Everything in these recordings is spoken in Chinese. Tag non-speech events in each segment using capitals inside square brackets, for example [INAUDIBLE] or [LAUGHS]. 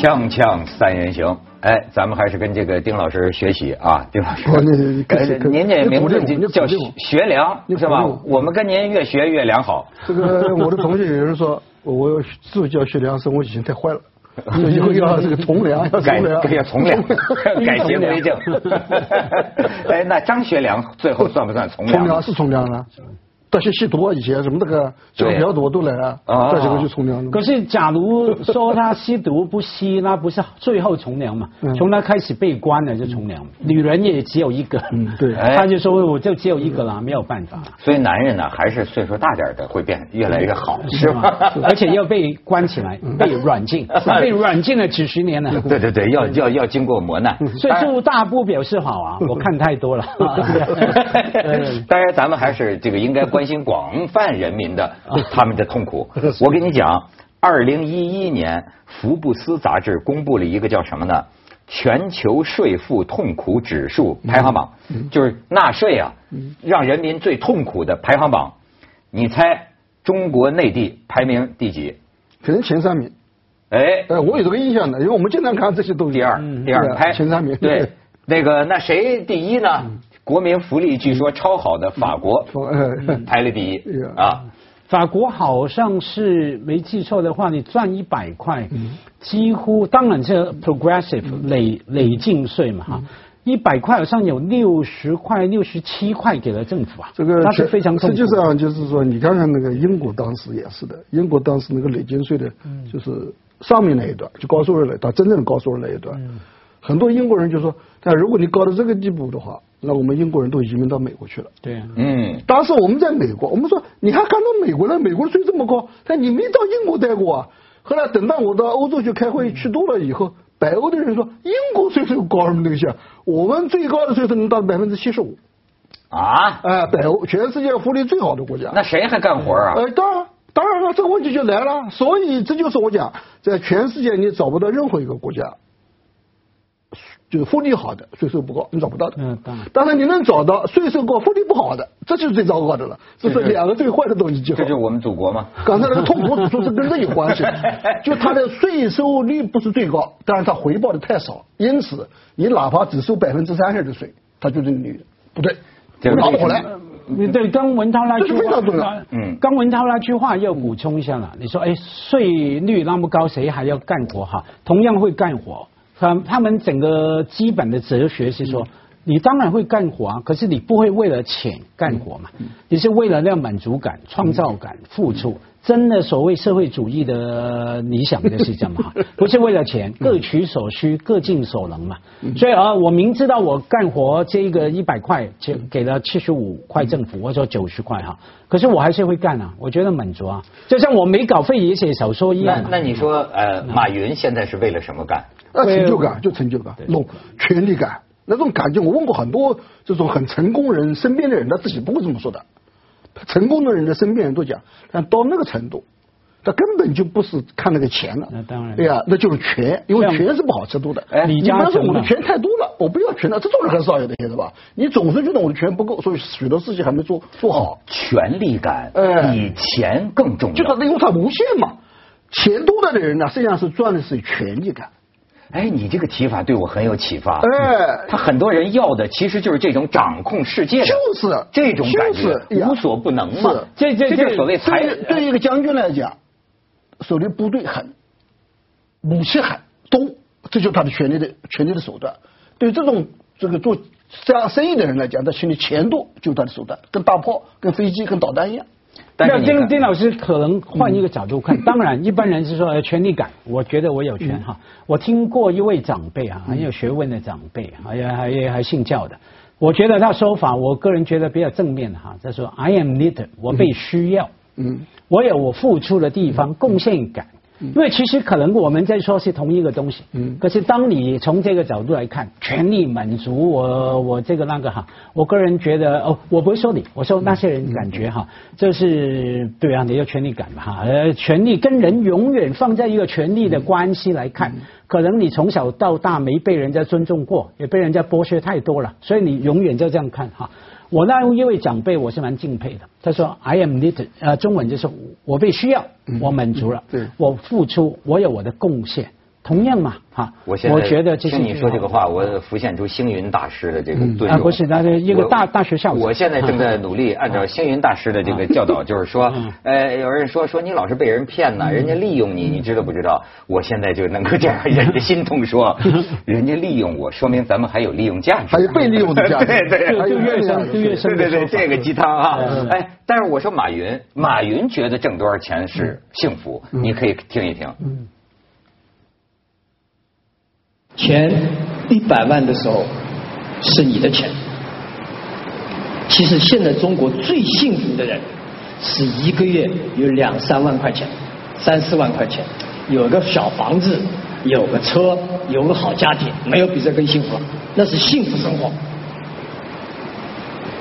锵锵三人行，哎，咱们还是跟这个丁老师学习啊，[LAUGHS] 丁老师。您这名字叫学良是吧我？们跟您越学越良好。[LAUGHS] 这个我的同学有人说，我自叫学良是我以前太坏了，所以以后要这个从良，要改要从良，[LAUGHS] 改邪归正。哎，那张学良最后算不算从良？从良是从良了。大学吸毒啊，以前什么那个酒对比较多都来啊，啊这几个就从良了。可是，假如说他吸毒不吸，那不是最后从良嘛？嗯从他开始被关了就从良，女人也只有一个。嗯 [LAUGHS] 对哎他就说我就只有一个了，没有办法。所以男人呢，还是岁数大点的会变越来越好，是吗？而且要被关起来，被软禁，[LAUGHS] 被软禁了几十年了。[LAUGHS] 对对对，要要要经过磨难。岁数大不表示好啊，我看太多了。当然，咱们还是这个应该关心广泛人民的他们的痛苦。[LAUGHS] 我跟你讲，二零一一年福布斯杂志公布了一个叫什么呢？全球税负痛苦指数排行榜，就是纳税啊，让人民最痛苦的排行榜。你猜中国内地排名第几？肯定前三名。哎，哎，我有这个印象的，因为我们经常看这些东西。第二，第二排前三名。对，那个那谁第一呢？国民福利据说超好的法国排了第一啊。法国好像是没记错的话，你赚一百块，嗯。几乎当然是 progressive 累累进税嘛嗯。哈，一百块好像有六十块、六十七块给了政府啊，这个那是非常实际上就是说，你看看那个英国当时也是的，英国当时那个累进税的，嗯。就是上面那一段，就高收入那一段，真正的高收入那一段，嗯很多英国人就说，但如果你高到这个地步的话，那我们英国人都移民到美国去了。对啊，嗯，当时我们在美国，我们说你还看到美国了，美国税这么高，但你没到英国待过啊。后来等到我到欧洲去开会去多了以后，北欧的人说英国税收高什么东西啊？我们最高的税收能到百分之七十五。啊，哎，北欧全世界福利最好的国家。那谁还干活啊？呃，当然，当然了，这个问题就来了。所以这就是我讲，在全世界你找不到任何一个国家，就是福利好的，税收不高，你找不到的。嗯当然当然你能找到税收高、福利不好的，这就是最糟糕的了。这是两个最坏的东西结合这就是。我们祖国嘛？刚才那个痛苦指数是跟这有关系，[LAUGHS] 就它的税收率不是最高，但是它回报的太少，因此你哪怕只收百分之三十的税，它就是你不对，这个我拿不回来。你对，刚文涛那句非话常重要，嗯刚文涛那句话要补充一下了。你说，哎，税率那么高，谁还要干活哈？同样会干活，他他们整个基本的哲学是说，你当然会干活啊，可是你不会为了钱干活嘛，你是为了那满足感、创造感、付出。真的所谓社会主义的理想就是这样嘛，[LAUGHS] 不是为了钱，各取所需，各尽所能嘛。所以啊，我明知道我干活这个一百块，就给了七十五块政府，或者九十块哈，可是我还是会干啊，我觉得满足啊，就像我没稿费也写小说一样那。那你说，呃，马云现在是为了什么干？那成就感就成就感，那种权力感，那种感觉，我问过很多这种很成功人身边的人，他自己不会这么说的。成功的人的身边人都讲，但到那个程度，他根本就不是看那个钱了。那当然对呀，那就是权，因为权是不好吃多的。哎李你不要说我的权太多了，我不要权了，这种人很少有的，晓得吧？你总是觉得我的权不够，所以许多事情还没做做好。权力感哎比钱更重要。就是因为它无限嘛，钱多了的人呢，实际上是赚的是权力感。哎，你这个提法对我很有启发。哎他很多人要的其实就是这种掌控世界的，就是这种感觉无所不能嘛。这这这就是所谓才对对一个将军来讲，手里部队狠，武器狠多，这就是他的权力的权力的手段。对这种这个做这样生意的人来讲，他心里钱多就是他的手段，跟大炮、跟飞机、跟导弹一样。那但丁丁老师可能换一个角度看，当然一般人是说呃权力感，我觉得我有权哈。我听过一位长辈啊，很有学问的长辈，还还还还信教的。我觉得他说法，我个人觉得比较正面哈。他说 I am needed，我被需要，嗯，我有我付出的地方，贡献感。因为其实可能我们在说是同一个东西，嗯。可是当你从这个角度来看，权力满足我我这个那个哈，我个人觉得哦，我不会说你，我说那些人感觉哈，这是对啊，你有权力感嘛哈，呃，权力跟人永远放在一个权力的关系来看，可能你从小到大没被人家尊重过，也被人家剥削太多了，所以你永远就这样看哈。我那一位长辈我是蛮敬佩的，他说 I am needed，呃，中文就是我被需要，我满足了，对。我付出，我有我的贡献，同样嘛，哈，我现在觉得听你说这个话，我浮现出星云大师的这个顿啊，不是，那是一个大大学校我现在正在努力按照星云大师的这个教导，就是说，呃，有人说说你老是被人骗呢，人家利用你，你知道不知道？我现在就能够这样 [LAUGHS] 忍着心痛说，人家利用我，说明咱们还有利用价值，还有被利用的价值，[LAUGHS] 对对，就越深越深对对对，这个鸡汤啊，哎，但是我说马云，马云觉得挣多少钱是幸福，你可以听一听。嗯。钱一百万的时候是你的钱，其实现在中国最幸福的人是一个月有两三万块钱、三四万块钱，有个小房子、有个车、有个好家庭，没有比这更幸福了，那是幸福生活。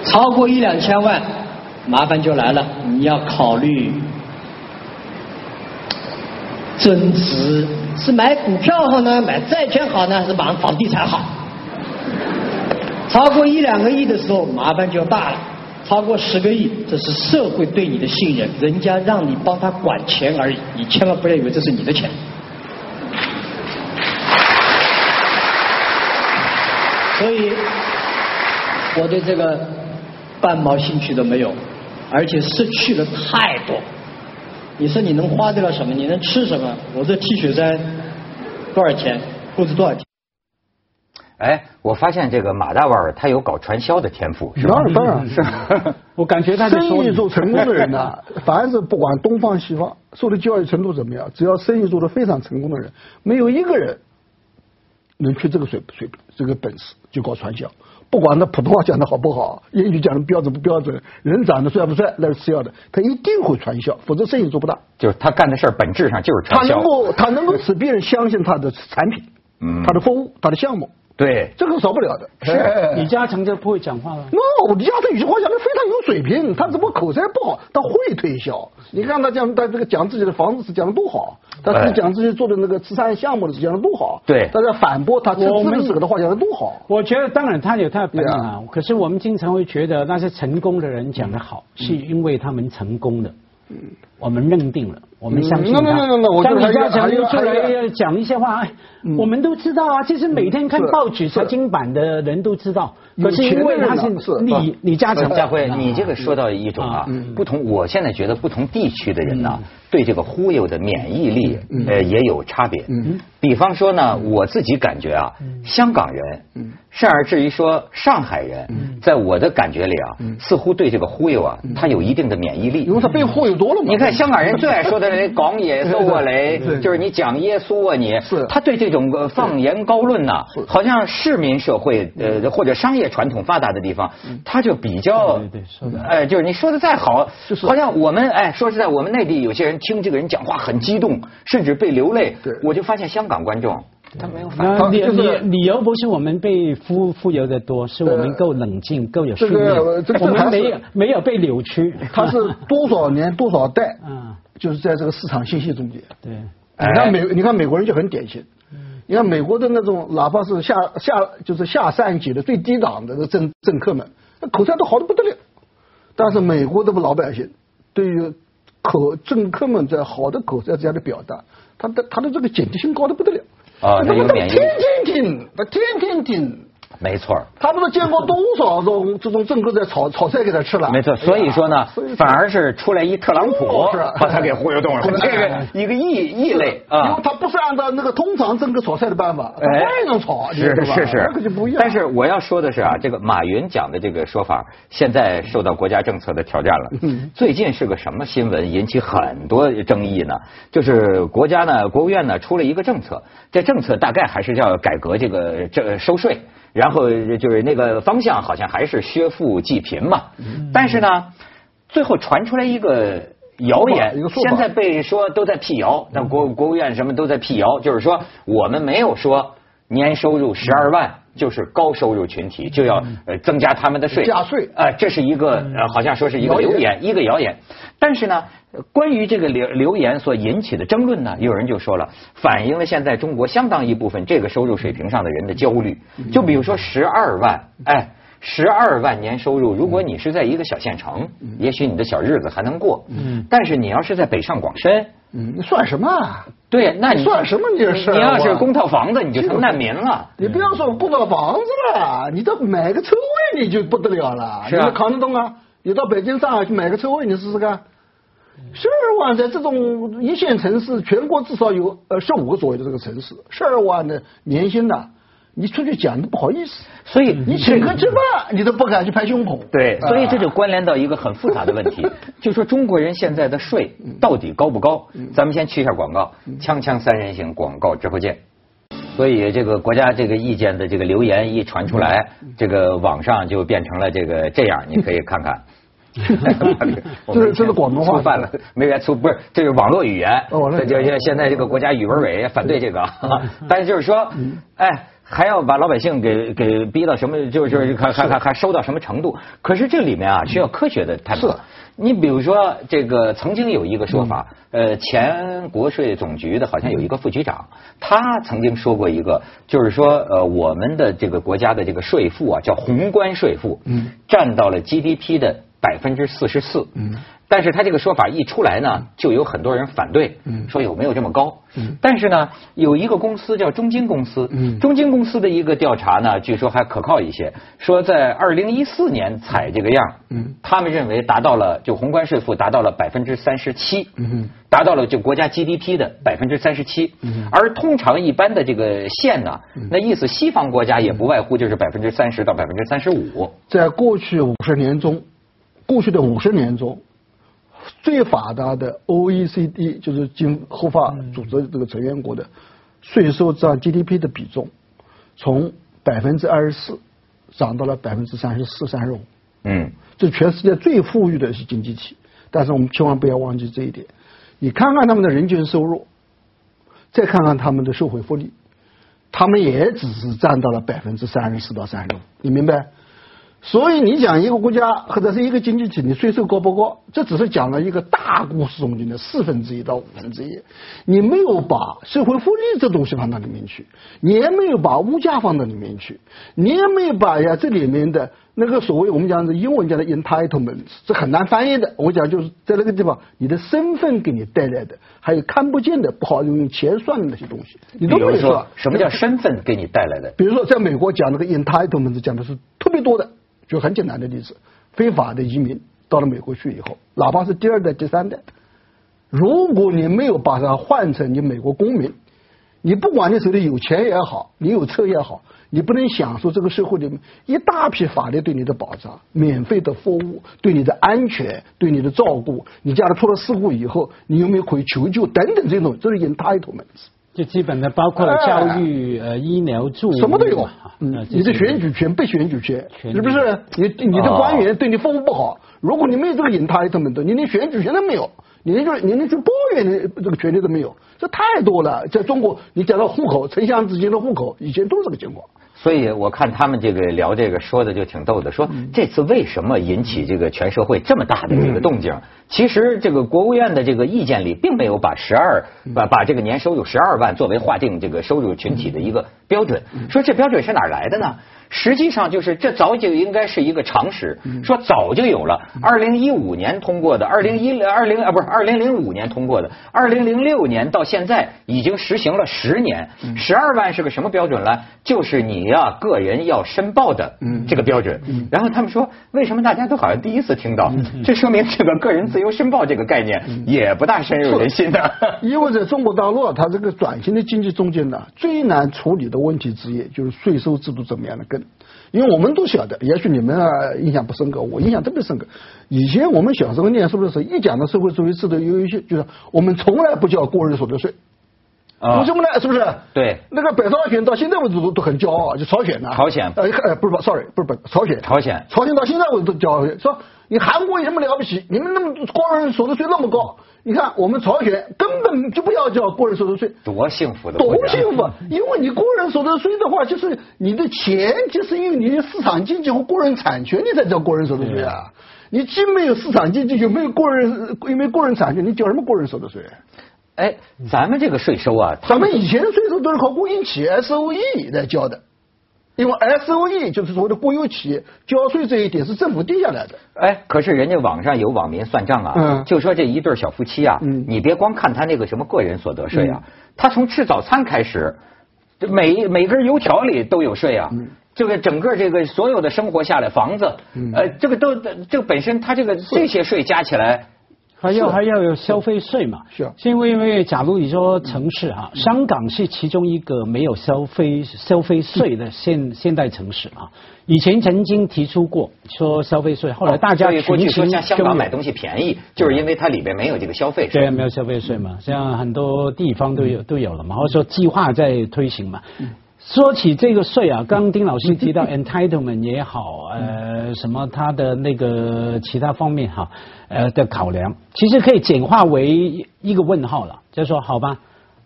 超过一两千万，麻烦就来了，你要考虑增值。是买股票好呢，买债券好呢，还是买房地产好？超过一两个亿的时候，麻烦就大了。超过十个亿，这是社会对你的信任，人家让你帮他管钱而已，你千万不要以为这是你的钱。所以，我对这个半毛兴趣都没有，而且失去了太多。你说你能花得了什么？你能吃什么？我这 T 恤衫多少钱？裤子多少钱？哎，我发现这个马大腕他有搞传销的天赋，是吧？当然当然 [LAUGHS] 是。[LAUGHS] 我感觉他生意做成功的人呢，[LAUGHS] 凡是不管东方西方，受的教育程度怎么样，只要生意做得非常成功的人，没有一个人能缺这个水水平，这个本事就搞传销。不管他普通话讲的好不好，英语讲的标准不标准，人长得帅不帅那是次要的，他一定会传销，否则生意做不大。就是他干的事儿本质上就是传销。他能够他能够使别人相信他的产品，嗯，他的服务，他的项目。对，这个少不了的。是李嘉诚就不会讲话了。no，李嘉诚有句话讲的非常有水平，他只不过口才不好，他会推销。你看他讲他这个讲自己的房子是讲的多好，他自己讲自己做的那个慈善项目的是讲的多好。对，他在反驳他自己这个的话讲的多好。我觉得当然他有他的本领啊，可是我们经常会觉得那些成功的人讲的好，是因为他们成功的。嗯，我们认定了。我们相信他。像李嘉诚出来讲一些话，我们都知道啊，其实每天看报纸财经版的人都知道。可是因为他是李李嘉诚，家辉，你这个说到一种啊，不同，我现在觉得不同地区的人呢，对这个忽悠的免疫力呃也有差别。比方说呢，我自己感觉啊，香港人，甚而至于说上海人，在我的感觉里啊，似乎对这个忽悠啊，他有一定的免疫力。因为他被忽悠多了嘛。你看香港人最爱说的。那港野搜过，雷就是你讲耶稣啊，你他对这种放言高论呐，好像市民社会呃或者商业传统发达的地方，他就比较哎，就是你说的再好，好像我们哎说实在，我们内地有些人听这个人讲话很激动，甚至被流泪。我就发现香港观众他没有反理理理由不是我们被忽忽悠的多，是我们够冷静，够有训练，我们没有没有被扭曲。[LAUGHS] 他是多少年多少代？[LAUGHS] 嗯。就是在这个市场信息中间，对，你看美，你看美国人就很典型，你看美国的那种，哪怕是下下就是下三级的最低档的政政客们，那口才都好的不得了，但是美国的老百姓对于口政客们在好的口才这样的表达，他的他的这个警惕性高的不得了，啊，那有免疫，天天听，他天天听。没错，他不是见过多少种这种政客在炒炒菜给他吃了？没错，所以说呢，反而是出来一特朗普，把他给忽悠动了。[LAUGHS] 这个一个异异类啊，因为他不是按照那个通常政客炒菜的办法，哎，种炒，是是是，那个就不一样。但是我要说的是啊，这个马云讲的这个说法，现在受到国家政策的挑战了。最近是个什么新闻引起很多争议呢？就是国家呢，国务院呢出了一个政策，这政策大概还是要改革这个这收税。然后就是那个方向好像还是削富济贫嘛，但是呢，最后传出来一个谣言，现在被说都在辟谣，那国国务院什么都在辟谣，就是说我们没有说年收入十二万就是高收入群体就要呃增加他们的税。加税。啊，这是一个呃好像说是一个流言。一个谣言，但是呢。关于这个流流言所引起的争论呢，有人就说了，反映了现在中国相当一部分这个收入水平上的人的焦虑。就比如说十二万，哎，十二万年收入，如果你是在一个小县城，也许你的小日子还能过。嗯。但是你要是在北上广深，嗯，你算什么啊？对，那你算什么你这事儿你要是我公套房子，你就成难民了。你不要说供套房子了，你到买个车位你就不得了了。是啊你扛得动啊？你到北京、上海去买个车位，你试试看。十二万在这种一线城市，全国至少有呃十五个左右的这个城市，十二万的年薪呐，你出去讲都不好意思。所以你请客吃饭，你都不敢去拍胸脯。对，啊所以这就关联到一个很复杂的问题，[LAUGHS] 就说中国人现在的税到底高不高？咱们先去一下广告，锵锵三人行广告之后见。所以这个国家这个意见的这个留言一传出来，这个网上就变成了这个这样，你可以看看。[LAUGHS] [LAUGHS] 这是这是广东话粗泛了，没原粗不是，这是网络语言。哦网络语言这就现在这个国家语文委反对这个，但是就是说，哎。还要把老百姓给给逼到什么，就是还还还还收到什么程度？可是这里面啊，需要科学的探讨。你比如说，这个曾经有一个说法，呃，前国税总局的好像有一个副局长，他曾经说过一个，就是说，呃，我们的这个国家的这个税负啊，叫宏观税负，嗯占到了 GDP 的百分之四十四。嗯但是他这个说法一出来呢，就有很多人反对，嗯。说有没有这么高？嗯。但是呢，有一个公司叫中金公司，嗯。中金公司的一个调查呢，据说还可靠一些，说在二零一四年采这个样，嗯。他们认为达到了就宏观税负达到了百分之三十七，达到了就国家 GDP 的百分之三十七，嗯而通常一般的这个线呢，那意思西方国家也不外乎就是百分之三十到百分之三十五，在过去五十年中，过去的五十年中，最发达的 OECD 就是经合法组织这个成员国的税收占 GDP 的比重，从百分之二十四涨到了百分之三十四、三十五。嗯这全世界最富裕的是经济体，但是我们千万不要忘记这一点。你看看他们的人均收入，再看看他们的社会福利，他们也只是占到了百分之三十四到三十五，你明白？所以你讲一个国家或者是一个经济体，你税收高不高？这只是讲了一个大故事中间的四分之一到五分之一，你没有把社会福利这东西放到里面去，你也没有把物价放到里面去，你也没有把呀这里面的那个所谓我们讲的英文讲的 entitlement，这很难翻译的。我讲就是在那个地方，你的身份给你带来的，还有看不见的不好用钱算的那些东西，你都没有算。什么叫身份给你带来的？比如说，在美国讲那个 entitlement 讲的是特别多的，就很简单的例子，非法的移民到了美国去以后，哪怕是第二代、第三代，如果你没有把它换成你美国公民，你不管你手里有钱也好，你有车也好，你不能享受这个社会里面一大批法律对你的保障、免费的服务、对你的安全、对你的照顾，你家里出了事故以后，你有没有可以求救等等这种，这是 entitlement。就基本的包括了教育、呃医疗、住什么都有啊，嗯呃，你的选举权、被选举权，是不是？你你的哦官员对你服务不好，如果你没有这个 entitlement，你连选举权都没有，你连就你连去抱怨的这个权利都没有，这太多了。在中国，你讲到户口，城乡之间的户口，以前都是这个情况。所以我看他们这个聊这个说的就挺逗的，说这次为什么引起这个全社会这么大的这个动静？其实这个国务院的这个意见里并没有把十二把把这个年收入十二万作为划定这个收入群体的一个标准，说这标准是哪儿来的呢？实际上就是这早就应该是一个常识，说早就有了。二零一五年通过的，二零一二零啊不是二零零五年通过的，二零零六年到现在已经实行了十年。十二万是个什么标准呢？就是你呀、个人要申报的这个标准。然后他们说，为什么大家都好像第一次听到？这说明这个个人自由申报这个概念也不大深入人心的。因为在中国大陆啊，它这个转型的经济中间呢，最难处理的问题之一就是税收制度怎么样的跟。因为我们都晓得，也许你们啊印象不深刻，我印象特别深刻。以前我们小时候念书的时候，一讲到社会主义制度，有一些就是我们从来不交个人所得税。啊为什么呢？是不是？对那个北朝鲜到现在为止都都很骄傲，就朝鲜呐、朝鲜呃呃不是不，sorry，不是不是朝鲜，朝鲜朝鲜到现在为止都骄傲，说你韩国有什么了不起？你们那么个人所得税那么高，你看我们朝鲜根本就不要交个人所得税。多幸福的！多幸福！因为你个人所得税的话，就是你的钱，就是因为你的市场经济和个人产权，你才交个人所得税啊。你既没有市场经济，又没有个人，又没有个人产权，你交什么个人所得税？哎，咱们这个税收啊，咱们以前的税收都是靠国营企业 S O E 来交的，因为 S O E 就是所谓的国有企业交税这一点是政府定下来的。哎，可是人家网上有网民算账啊，嗯。就说这一对小夫妻啊，嗯。你别光看他那个什么个人所得税啊，他从吃早餐开始，这每每根油条里都有税啊。这个整个这个所有的生活下来，房子，呃，这个都这个本身他这个这些税加起来，还要还要有消费税嘛？是啊是因为因为假如你说城市哈，香港是其中一个没有消费消费税的现现代城市啊。以前曾经提出过说消费税，后来大家所以过去说像香港买东西便宜，就是因为它里边没有这个消费税。对，没有消费税嘛，像很多地方都有都有了嘛，或者说计划在推行嘛。说起这个税啊，刚刚丁老师提到 [LAUGHS] entitlement 也好，呃，什么他的那个其他方面哈，呃的考量，其实可以简化为一个问号了，就是说，好吧，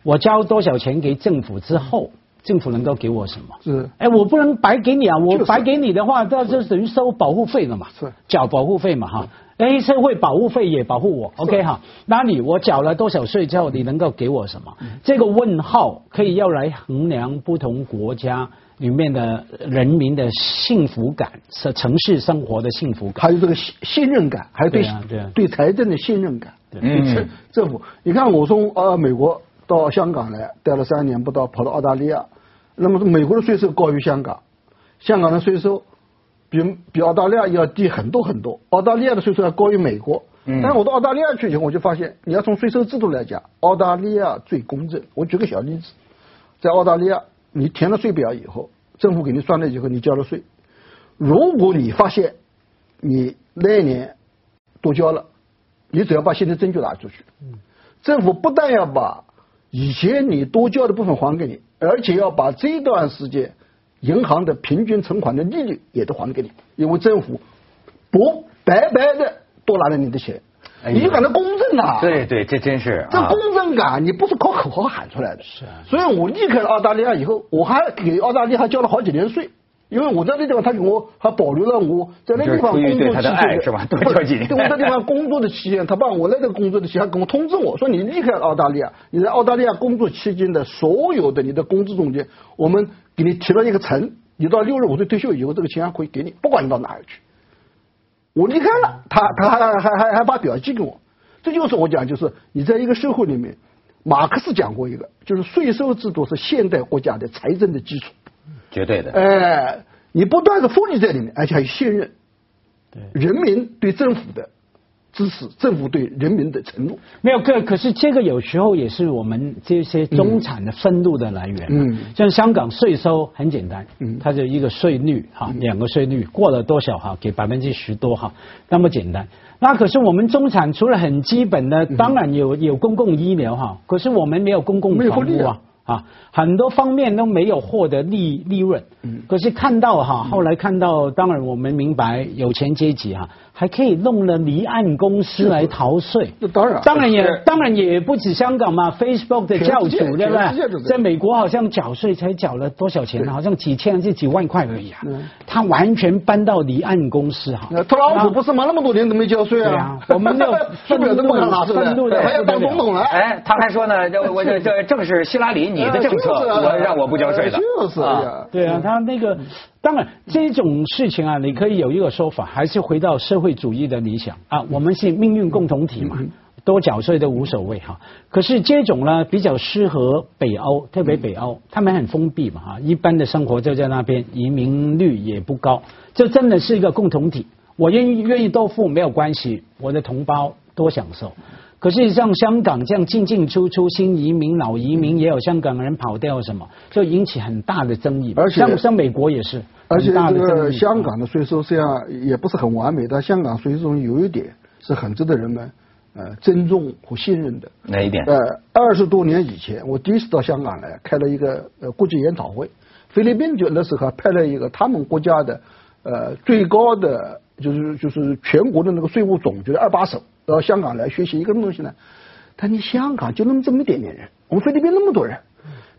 我交多少钱给政府之后，政府能够给我什么？是哎，我不能白给你啊！我白给你的话，那就等于收保护费了嘛，是缴保护费嘛哈。哎，社会保护费也保护我，OK 哈。那你我缴了多少税之后，你能够给我什么？这个问号可以要来衡量不同国家里面的人民的幸福感，是城市生活的幸福感。还有这个信信任感，还有对对啊对啊对财政的信任感。对嗯政政府，你看我从呃美国到香港来，待了三年不到，跑到澳大利亚，那么美国的税收高于香港，香港的税收比比澳大利亚要低很多很多，澳大利亚的税收要高于美国。嗯但是我到澳大利亚去以后，我就发现，你要从税收制度来讲，澳大利亚最公正。我举个小例子，在澳大利亚，你填了税表以后，政府给你算了以后，你交了税。如果你发现你那一年多交了，你只要把现金证据拿出去，政府不但要把以前你多交的部分还给你，而且要把这段时间银行的平均存款的利率也都还给你，因为政府不白白的多拿了你的钱，你就感到公正啊。对对，这真是啊这公正感，你不是靠口号喊出来的。是啊所以我离开了澳大利亚以后，我还给澳大利亚还交了好几年税，因为我在那地方，他给我还保留了我在那地方工作期间是吧多不交几年对我在地方工作的期间，他把我那个工作的期间还跟我通知我说，你离开了澳大利亚，你在澳大利亚工作期间的所有的你的工资中间，我们给你提了一个成，你到六十五岁退休以后，这个钱还可以给你，不管你到哪里去。我离开了，他他还还还还把表寄给我，这就是我讲，就是你在一个社会里面，马克思讲过一个，就是税收制度是现代国家的财政的基础。绝对的。哎，你不断的福利在里面，而且还有信任，对人民对政府的支持，政府对人民的承诺。没有，可可是这个有时候也是我们这些中产的愤怒的来源。嗯像香港税收很简单，嗯它就一个税率哈，两个税率过了多少哈，给百分之十多哈，那么简单。那可是我们中产除了很基本的，当然有有公共医疗哈，可是我们没有公共没有福利啊啊。啊，很多方面都没有获得利利润。可是看到哈，后来看到，当然我们明白有钱阶级哈，还可以弄了离岸公司来逃税。那当然当然也当然也不止香港嘛，Facebook 的教主对不对？在美国好像缴税才缴了多少钱呢？好像几千还是几万块而已啊嗯。他完全搬到离岸公司哈。那特朗普不是嘛那么多年都没交税啊对啊？我们就税表都不敢拿出来，愤怒的还要当总统了。哎，他还说呢，这我这这正是希拉里你的政策，就是啊我让我不交税的。就是啊。对啊，他那个当然这种事情啊，你可以有一个说法，还是回到社会主义的理想啊，我们是命运共同体嘛。多缴税都无所谓哈，可是这种呢比较适合北欧，特别北欧，他们很封闭嘛哈，一般的生活就在那边，移民率也不高，这真的是一个共同体。我愿意愿意多付没有关系，我的同胞多享受。可是像香港这样进进出出新移民、老移民，也有香港人跑掉什么，就引起很大的争议。而且像像美国也是，而且这。个香港的税收虽然也不是很完美，但香港税收中有一点是很值得人们呃尊重和信任的。哪一点？呃，二十多年以前，我第一次到香港来，开了一个呃国际研讨会，菲律宾就那时候还派了一个他们国家的呃最高的就是就是全国的那个税务总局的二把手到香港来学习一个什么东西呢？但你香港就那么这么一点点人，我们菲律宾那么多人，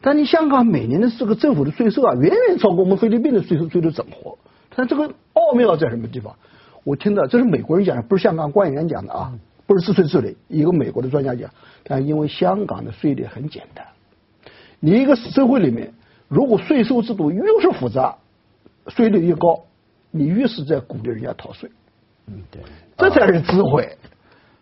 但你香港每年的这个政府的税收啊，远远超过我们菲律宾的税收税收整合。但这个奥妙在什么地方？我听到这是美国人讲的，不是香港官员讲的啊，不是自吹自擂，一个美国的专家讲。但因为香港的税率很简单，你一个社会里面，如果税收制度越是复杂，税率越高，你越是在鼓励人家逃税。嗯，对，这才是智慧。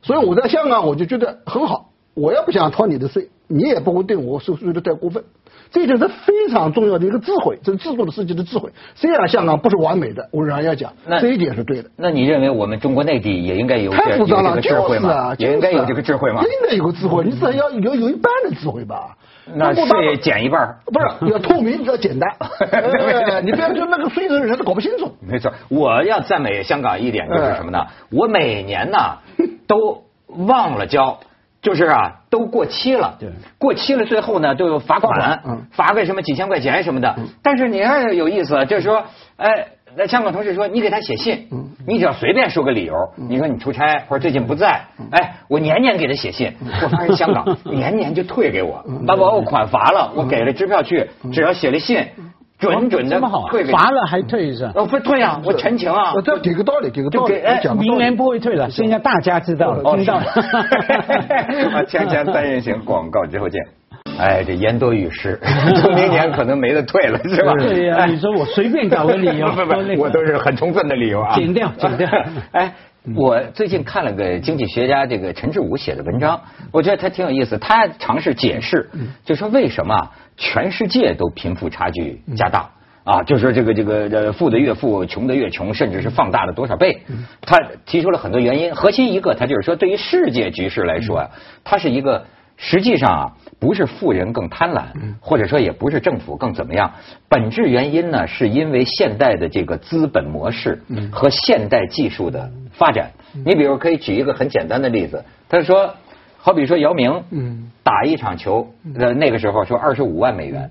所以我在香港，我就觉得很好。我也不想掏你的税，你也不会对我收税的太过分。这就是非常重要的一个智慧，这是制度的设计的智慧。虽然香港不是完美的，我仍然要讲，这一点是对的。那你认为我们中国内地也应该有这太复杂了，有这个智慧吗就是啊，？也应该有这个智慧吗应？该有个智慧，你至少要有有一半的智慧吧。那税减一半儿不是要透明，要简单。[LAUGHS] 哎你不要就那个税的人他搞不清楚。没错，我要赞美香港一点就是什么呢？我每年呢 [LAUGHS] 都忘了交，就是啊都过期了。对过期了，最后呢都有罚款，罚个什么几千块钱什么的。但是你看有意思，就是说，哎。那香港同事说，你给他写信，你只要随便说个理由，你说你出差或者最近不在，哎，我年年给他写信，我发现香港 [LAUGHS] 年年就退给我，把我款罚了，我给了支票去，只要写了信，准准的罚了还退是吧？哦，不退啊，我陈情啊我，这给个道理，给个道理就给哎，讲个道理。明年不会退了，现在大家知道了，哦，听到了。[LAUGHS] 啊，锵锵三人行广告之后见。哎，这言多语失，[LAUGHS] 明年可能没得退了，是吧？[LAUGHS] 对呀哎你说我随便找个理由 [LAUGHS] 不不我都是很充分的理由啊。剪掉剪掉哎，我最近看了个经济学家这个陈志武写的文章，我觉得他挺有意思。他尝试解释，就说为什么啊全世界都贫富差距加大。啊，就说这个这个呃，富的越富，穷的越穷，甚至是放大了多少倍？他提出了很多原因，核心一个，他就是说，对于世界局势来说啊，它是一个实际上啊，不是富人更贪婪，或者说也不是政府更怎么样，本质原因呢，是因为现代的这个资本模式和现代技术的发展。你比如可以举一个很简单的例子，他说，好比说姚明，嗯。打一场球，呃，那个时候说二十五万美元。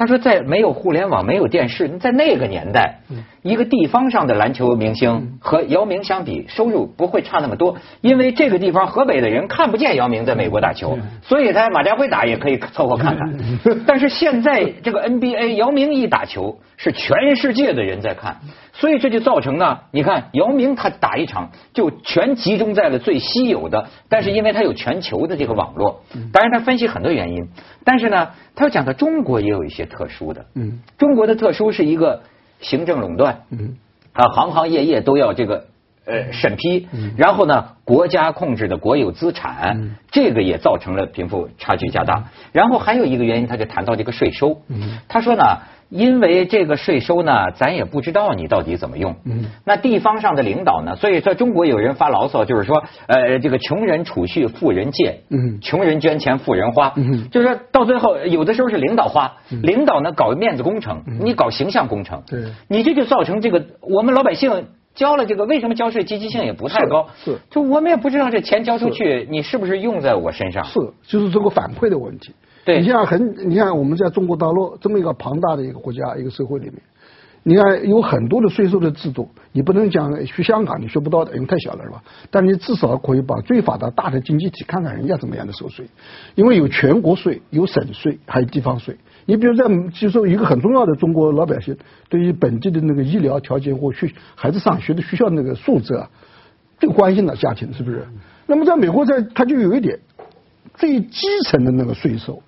他说，在没有互联网、没有电视，在那个年代，一个地方上的篮球明星和姚明相比，收入不会差那么多，因为这个地方河北的人看不见姚明在美国打球，所以他马家辉打也可以凑合看看。但是现在这个 NBA，姚明一打球是全世界的人在看，所以这就造成呢，你看姚明他打一场就全集中在了最稀有的，但是因为他有全球的这个网络，当然他分析很多原因，但是呢，他又讲到中国也有一些特殊的，嗯，中国的特殊是一个行政垄断，嗯，啊，行行业业都要这个。呃，审批，然后呢，国家控制的国有资产，这个也造成了贫富差距加大。然后还有一个原因，他就谈到这个税收，他说呢，因为这个税收呢，咱也不知道你到底怎么用，嗯。那地方上的领导呢，所以在中国有人发牢骚，就是说，呃，这个穷人储蓄，富人借，嗯。穷人捐钱，富人花，嗯。就是说到最后，有的时候是领导花，领导呢搞面子工程，你搞形象工程，对。你这就造成这个我们老百姓交了这个，为什么交税积极性也不太高？是是。就我们也不知道这钱交出去，你是不是用在我身上？是，就是这个反馈的问题。对你像很，你看我们在中国大陆这么一个庞大的一个国家、一个社会里面，你看有很多的税收的制度，你不能讲去香港你学不到的，因为太小了是吧？但你至少可以把最发达大的经济体看看人家怎么样的收税，因为有全国税、有省税，还有地方税。你比如在，就说一个很重要的中国老百姓对于本地的那个医疗条件或去孩子上学的学校那个素质啊，最关心的家庭是不是？那么在美国在它就有一点，最基层的那个税收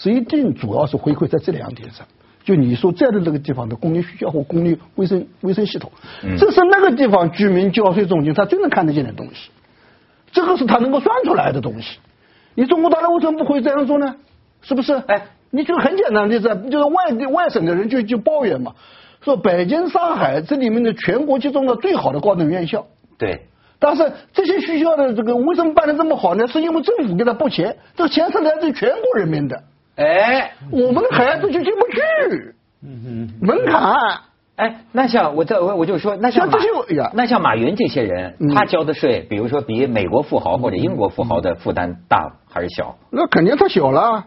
是一定主要是回馈在这两点上。就你所在的那个地方的公立学校或公立卫生卫生系统，这是那个地方居民交税中心他最能看得见的东西，这个是他能够算出来的东西。你中国大陆为什么不会这样做呢？是不是？哎，你就很简单的例子，就是外地外省的人就就抱怨嘛，说北京、上海这里面的全国集中的最好的高等院校，对，但是这些学校的这个为什么办的这么好呢？是因为政府给他拨钱，这个钱是来自于全国人民的，哎，我们的孩子就进不去，门槛。哎，那像我这我我就说，那像这些呀那像马云这些人，嗯他交的税，比如说比美国富豪或者英国富豪的负担大还是小？那肯定太小了，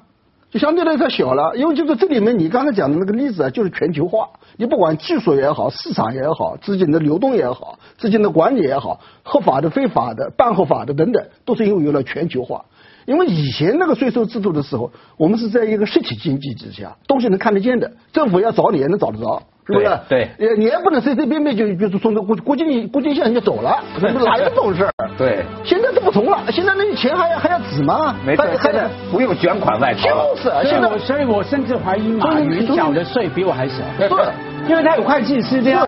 就相对来说小了，因为就是这里面你刚才讲的那个例子啊，就是全球化。你不管技术也好，市场也好，资金的流动也好，资金的管理也好，合法的、非法的、半合法的等等，都是因为有了全球化。因为以前那个税收制度的时候，我们是在一个实体经济之下，东西能看得见的，政府要找你也能找得着。是不是？对也，你也不能随随便便就就是从这国国境国境线人就走了，哪有这种事儿？对现在都不同了，现在那钱还要还要纸吗？没错还，现在不用卷款外逃了。就是现在我所以我甚至怀疑马所以云缴的税比我还少，对因为他有会计师这样